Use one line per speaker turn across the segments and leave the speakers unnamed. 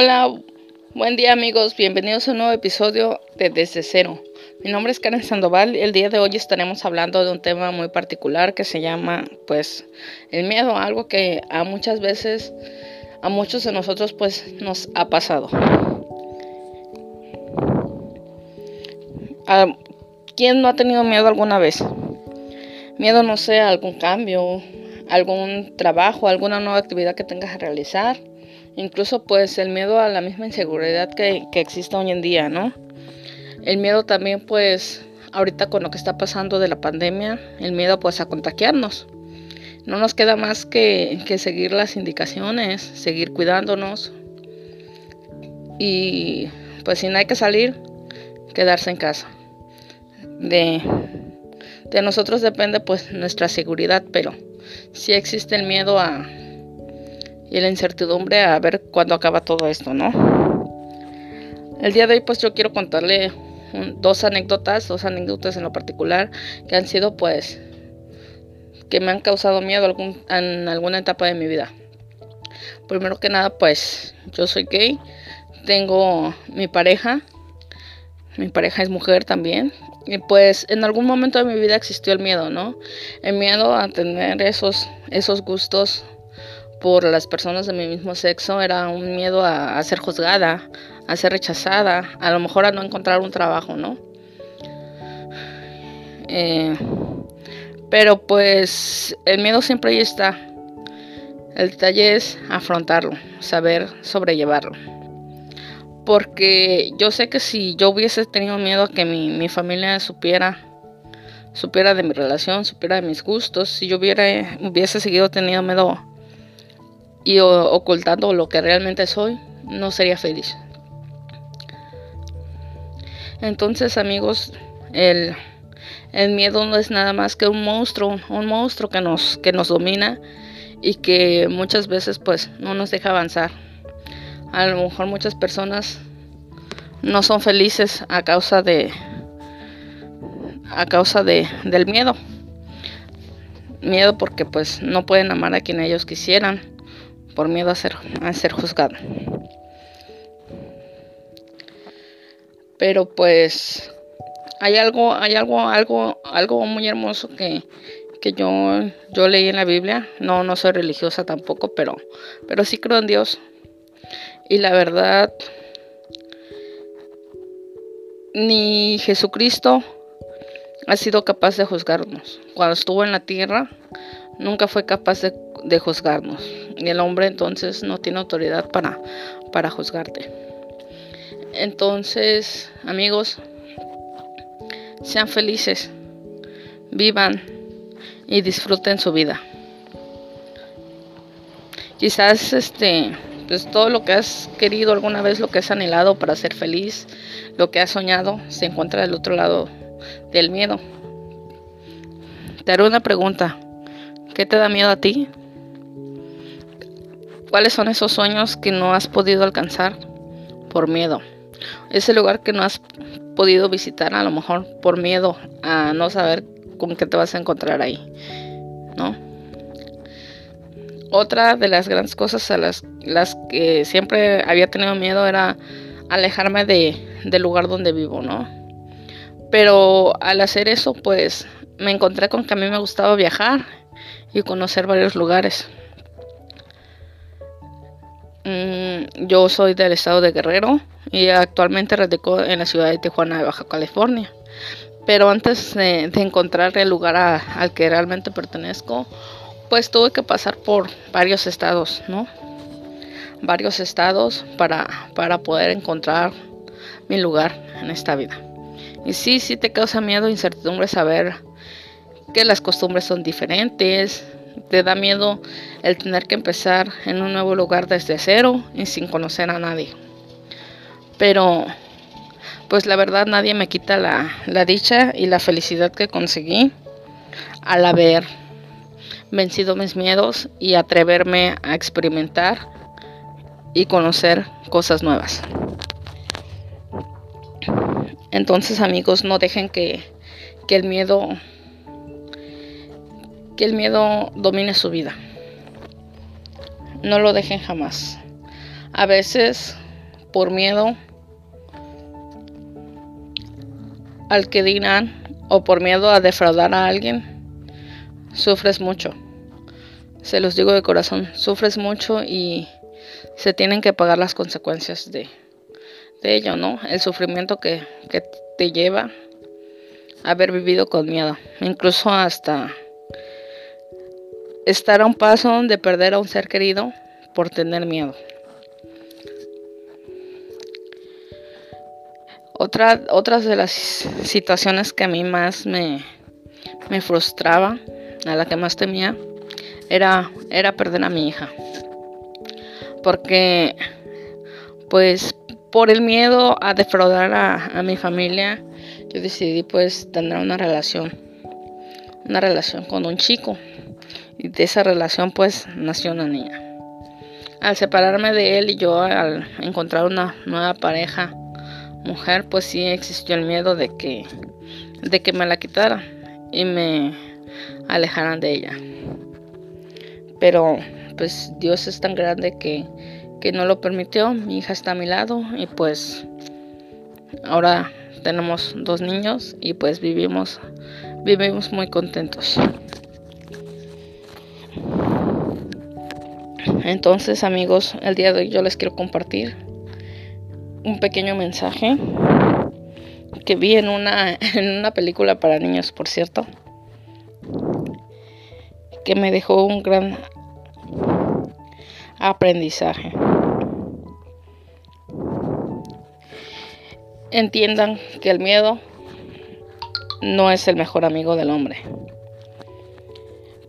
Hola, buen día amigos, bienvenidos a un nuevo episodio de Desde Cero. Mi nombre es Karen Sandoval y el día de hoy estaremos hablando de un tema muy particular que se llama pues el miedo, algo que a muchas veces, a muchos de nosotros pues nos ha pasado. ¿A ¿Quién no ha tenido miedo alguna vez? Miedo, no sé, a algún cambio, algún trabajo, alguna nueva actividad que tengas que realizar Incluso pues el miedo a la misma inseguridad que, que existe hoy en día, ¿no? El miedo también pues ahorita con lo que está pasando de la pandemia, el miedo pues a contagiarnos. No nos queda más que, que seguir las indicaciones, seguir cuidándonos y pues si no hay que salir, quedarse en casa. De, de nosotros depende pues nuestra seguridad, pero si existe el miedo a, y la incertidumbre a ver cuándo acaba todo esto, ¿no? El día de hoy pues yo quiero contarle dos anécdotas, dos anécdotas en lo particular que han sido pues que me han causado miedo en alguna etapa de mi vida. Primero que nada pues yo soy gay, tengo mi pareja, mi pareja es mujer también. Y pues en algún momento de mi vida existió el miedo, ¿no? El miedo a tener esos, esos gustos por las personas de mi mismo sexo era un miedo a, ser juzgada, a ser rechazada, a lo mejor a no encontrar un trabajo, ¿no? Eh, pero pues el miedo siempre ahí está. El detalle es afrontarlo, saber sobrellevarlo. Porque yo sé que si yo hubiese tenido miedo a que mi, mi familia supiera, supiera de mi relación, supiera de mis gustos, si yo hubiera, hubiese seguido teniendo miedo y ocultando lo que realmente soy, no sería feliz. Entonces, amigos, el, miedo no es nada más que un monstruo, un monstruo que nos, que nos domina y que muchas veces pues no nos deja avanzar. A lo mejor muchas personas no son felices a causa de a causa de, del miedo. Miedo porque pues no pueden amar a quien ellos quisieran por miedo a ser, a ser juzgado. Pero pues hay algo, hay algo, algo, algo muy hermoso que, que yo, yo leí en la Biblia. No, no soy religiosa tampoco, pero, pero sí creo en Dios. Y la verdad, ni Jesucristo ha sido capaz de juzgarnos. Cuando estuvo en la tierra, nunca fue capaz de de juzgarnos. Y el hombre entonces no tiene autoridad para, para juzgarte. Entonces, amigos, sean felices, vivan y disfruten su vida. Quizás este pues todo lo que has querido alguna vez, lo que has anhelado para ser feliz, lo que has soñado, se encuentra del otro lado del miedo. Te haré una pregunta. ¿Qué te da miedo a ti? ¿Cuáles son esos sueños que no has podido alcanzar por miedo? Ese lugar que no has podido visitar a lo mejor por miedo a no saber con qué te vas a encontrar ahí, ¿no? Otra de las grandes cosas a las, las que siempre había tenido miedo era alejarme de, del lugar donde vivo, ¿no? Pero al hacer eso, pues me encontré con que a mí me gustaba viajar y conocer varios lugares. Mm, yo soy del estado de Guerrero y actualmente radico en la ciudad de Tijuana, de Baja California. Pero antes de, encontrar el lugar al que realmente pertenezco, pues tuve que pasar por varios estados, ¿no? Varios estados para, para poder encontrar mi lugar en esta vida. Y sí, sí te causa miedo, e incertidumbre saber que las costumbres son diferentes, te da miedo el tener que empezar en un nuevo lugar desde cero y sin conocer a nadie. Pero, pues la verdad nadie me quita la, la dicha y la felicidad que conseguí al haber vencido mis miedos y atreverme a experimentar y conocer cosas nuevas. Entonces amigos, no dejen que, que el miedo que el miedo domine su vida. No lo dejen jamás. A veces por miedo al que dirán o por miedo a defraudar a alguien, sufres mucho. Se los digo de corazón, sufres mucho y se tienen que pagar las consecuencias de, ello, ¿no? El sufrimiento que, que te lleva a haber vivido con miedo, incluso hasta estar a un paso de perder a un ser querido por tener miedo. Otra, otras de las situaciones que a mí más me, me frustraba, a la que más temía, era, era perder a mi hija. Porque, pues, por el miedo a defraudar a, a mi familia, yo decidí pues tener una relación, una relación con un chico. Y de esa relación pues nació una niña. Al separarme de él y yo al encontrar una nueva pareja, mujer, pues sí existió el miedo de que, de que me la quitara y me alejaran de ella. Pero pues Dios es tan grande que, que no lo permitió. Mi hija está a mi lado y pues ahora tenemos dos niños y pues vivimos vivimos muy contentos. Entonces amigos, el día de hoy yo les quiero compartir un pequeño mensaje que vi en una, en una película para niños, por cierto, que me dejó un gran aprendizaje. Entiendan que el miedo no es el mejor amigo del hombre.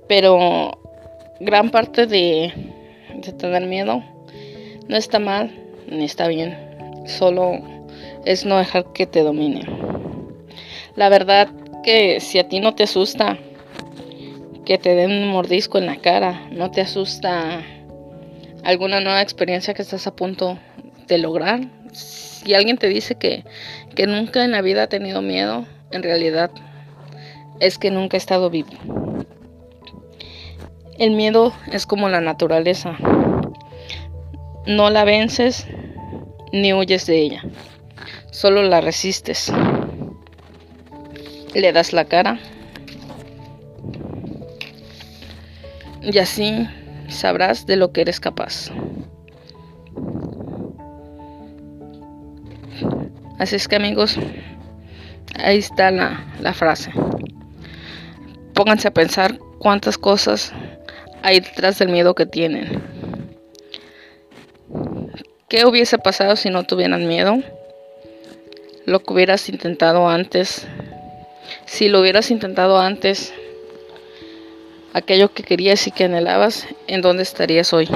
Pero gran parte de, de tener miedo no está mal ni está bien solo es no dejar que te domine. La verdad que si a ti no te asusta que te den un mordisco en la cara, no te asusta alguna nueva experiencia que estás a punto de lograr, si alguien te dice que, que nunca en la vida ha tenido miedo, en realidad es que nunca ha estado vivo. El miedo es como la naturaleza. No la vences, ni huyes de ella, solo la resistes. Le das la cara y así sabrás de lo que eres capaz. Así es que amigos, ahí está la, la frase. Pónganse a pensar cuántas cosas hay detrás del miedo que tienen. ¿Qué hubiese pasado si no tuvieran miedo? Lo que hubieras intentado antes. Si lo hubieras intentado antes, aquello que querías y que anhelabas, ¿en dónde estarías hoy?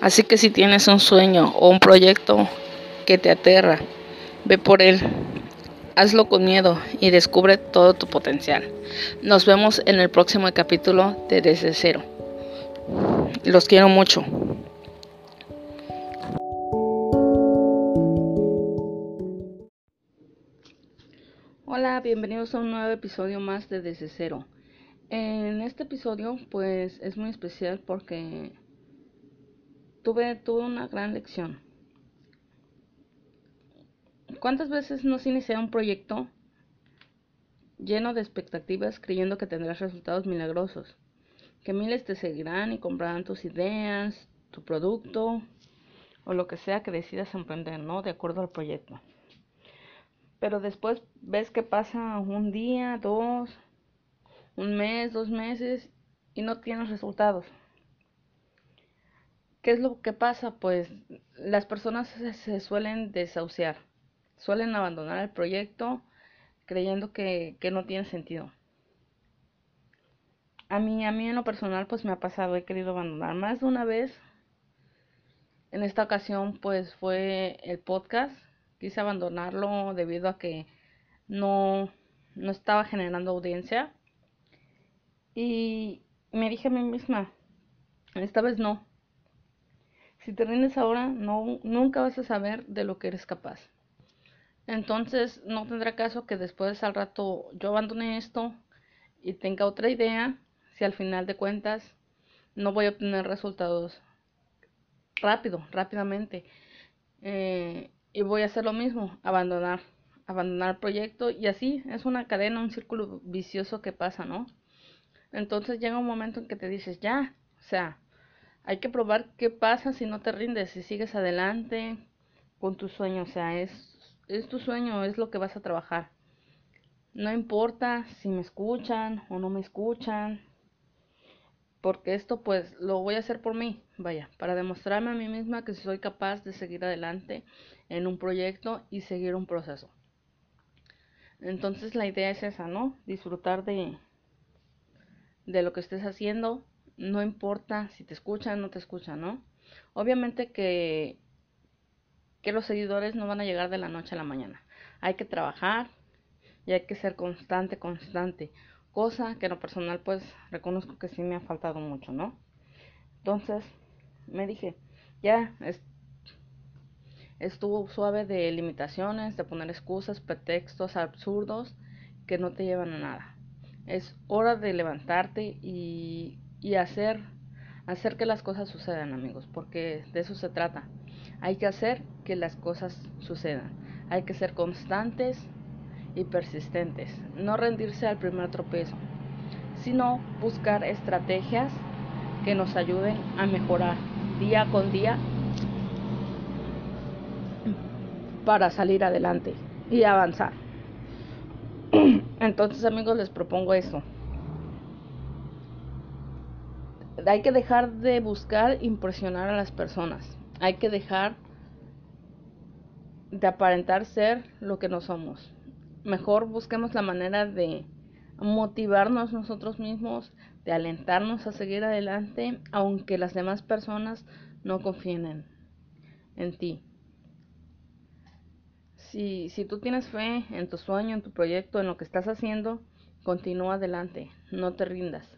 Así que si tienes un sueño o un proyecto que te aterra, ve por él. Hazlo con miedo y descubre todo tu potencial. Nos vemos en el próximo capítulo de Desde Cero. Los quiero mucho. Hola, bienvenidos a un nuevo episodio más de Desde Cero. En este episodio pues es muy especial porque tuve, tuve una gran lección. ¿Cuántas veces nos inicia un proyecto lleno de expectativas creyendo que tendrás resultados milagrosos? Que miles te seguirán y comprarán tus ideas, tu producto o lo que sea que decidas emprender, ¿no? De acuerdo al proyecto pero después ves que pasa un día, dos, un mes, dos meses y no tienes resultados. ¿Qué es lo que pasa? Pues las personas se, suelen desahuciar, suelen abandonar el proyecto creyendo que, que, no tiene sentido. A mí, a mí en lo personal pues me ha pasado, he querido abandonar más de una vez. En esta ocasión pues fue el podcast quise abandonarlo debido a que no, no estaba generando audiencia. Y me dije a mí misma, esta vez no. Si te rindes ahora, no, nunca vas a saber de lo que eres capaz. Entonces no tendrá caso que después al rato yo abandone esto y tenga otra idea si al final de cuentas no voy a obtener resultados rápido, rápidamente Eh, y voy a hacer lo mismo, abandonar, abandonar el proyecto y así es una cadena, un círculo vicioso que pasa, ¿no? Entonces llega un momento en que te dices, ya, o sea, hay que probar qué pasa si no te rindes, si sigues adelante con tu sueño, o sea, es, es tu sueño, es lo que vas a trabajar. No importa si me escuchan o no me escuchan, porque esto pues lo voy a hacer por mí, vaya, para demostrarme a mí misma que soy capaz de seguir adelante en un proyecto y seguir un proceso. Entonces la idea es esa, ¿no? Disfrutar de, de lo que estés haciendo, no importa si te escuchan o no te escuchan, ¿no? Obviamente que, que los seguidores no van a llegar de la noche a la mañana. Hay que trabajar y hay que ser constante, constante cosa que en lo personal pues reconozco que sí me ha faltado mucho, ¿no? Entonces me dije, ya estuvo suave de limitaciones, de poner excusas, pretextos absurdos que no te llevan a nada. Es hora de levantarte y, y hacer, hacer que las cosas sucedan, amigos, porque de eso se trata. Hay que hacer que las cosas sucedan. Hay que ser constantes y persistentes, no rendirse al primer tropiezo, sino buscar estrategias que nos ayuden a mejorar día con día para salir adelante y avanzar. Entonces amigos les propongo eso. Hay que dejar de buscar impresionar a las personas. Hay que dejar de aparentar ser lo que no somos mejor busquemos la manera de motivarnos nosotros mismos, de alentarnos a seguir adelante, aunque las demás personas no confíen en, ti. Si, si tú tienes fe en tu sueño, en tu proyecto, en lo que estás haciendo, continúa adelante, no te rindas.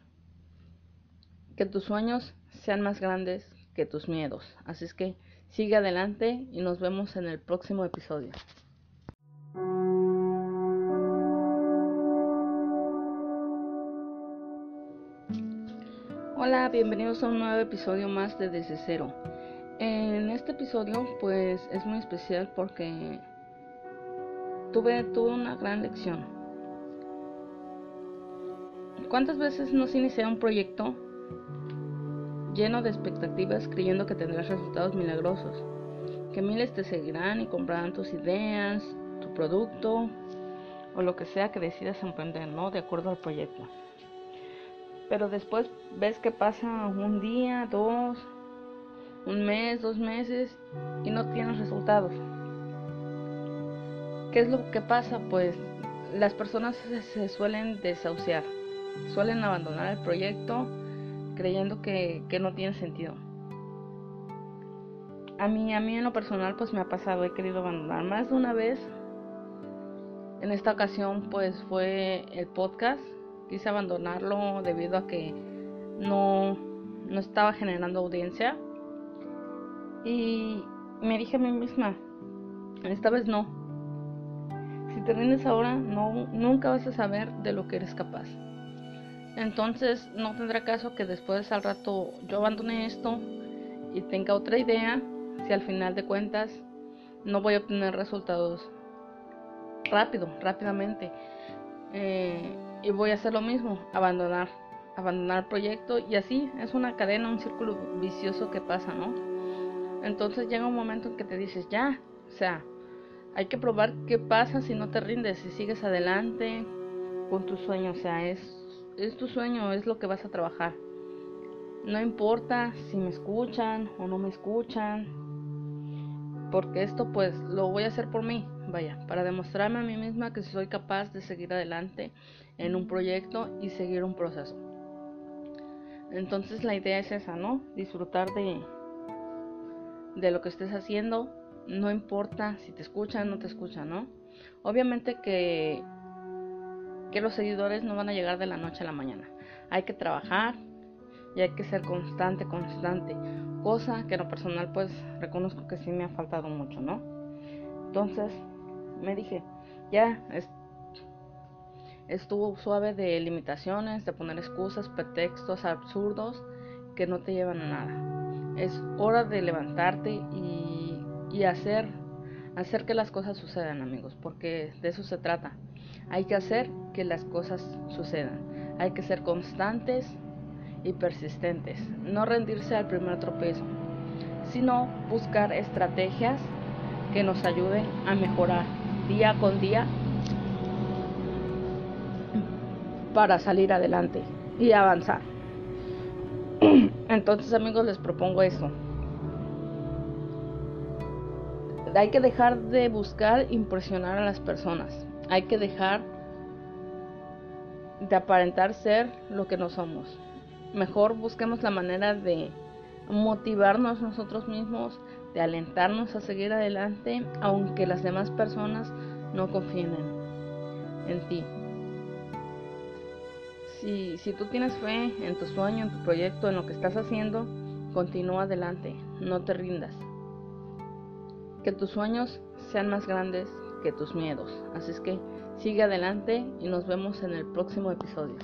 Que tus sueños sean más grandes que tus miedos. Así es que sigue adelante y nos vemos en el próximo episodio. Hola, bienvenidos a un nuevo episodio más de Desde Cero. En este episodio pues es muy especial porque tuve, tuve una gran lección. ¿Cuántas veces nos inicia un proyecto lleno de expectativas creyendo que tendrás resultados milagrosos? Que miles te seguirán y comprarán tus ideas, tu producto o lo que sea que decidas emprender, ¿no? De acuerdo al proyecto pero después ves que pasa un día, dos, un mes, dos meses y no tienes resultados. ¿Qué es lo que pasa? Pues las personas se, suelen desahuciar, suelen abandonar el proyecto creyendo que, que, no tiene sentido. A mí, a mí en lo personal pues me ha pasado, he querido abandonar más de una vez. En esta ocasión pues fue el podcast quise abandonarlo debido a que no, no estaba generando audiencia. Y me dije a mí misma, esta vez no. Si te ahora, no, nunca vas a saber de lo que eres capaz. Entonces no tendrá caso que después al rato yo abandone esto y tenga otra idea si al final de cuentas no voy a obtener resultados rápido, rápidamente. Eh, y voy a hacer lo mismo, abandonar, abandonar el proyecto y así es una cadena, un círculo vicioso que pasa, ¿no? Entonces llega un momento en que te dices, ya, o sea, hay que probar qué pasa si no te rindes, si sigues adelante con tu sueño, o sea, es, es tu sueño, es lo que vas a trabajar. No importa si me escuchan o no me escuchan, porque esto pues lo voy a hacer por mí, vaya, para demostrarme a mí misma que soy capaz de seguir adelante en un proyecto y seguir un proceso. Entonces la idea es esa, ¿no? Disfrutar de, de lo que estés haciendo, no importa si te escuchan o no te escuchan, ¿no? Obviamente que, que los seguidores no van a llegar de la noche a la mañana. Hay que trabajar y hay que ser constante, constante. Cosa que en lo personal pues reconozco que sí me ha faltado mucho, ¿no? Entonces, me dije, ya estuvo suave de limitaciones, de poner excusas, pretextos absurdos que no te llevan a nada. Es hora de levantarte y, y hacer, hacer que las cosas sucedan, amigos, porque de eso se trata. Hay que hacer que las cosas sucedan. Hay que ser constantes y persistentes. No rendirse al primer tropiezo, sino buscar estrategias que nos ayuden a mejorar día con día para salir adelante y avanzar. Entonces amigos les propongo eso. Hay que dejar de buscar impresionar a las personas. Hay que dejar de aparentar ser lo que no somos. Mejor busquemos la manera de motivarnos nosotros mismos, de alentarnos a seguir adelante, aunque las demás personas no confíen en, ti. Si, si tú tienes fe en tu sueño, en tu proyecto, en lo que estás haciendo, continúa adelante, no te rindas. Que tus sueños sean más grandes que tus miedos. Así es que sigue adelante y nos vemos en el próximo episodio.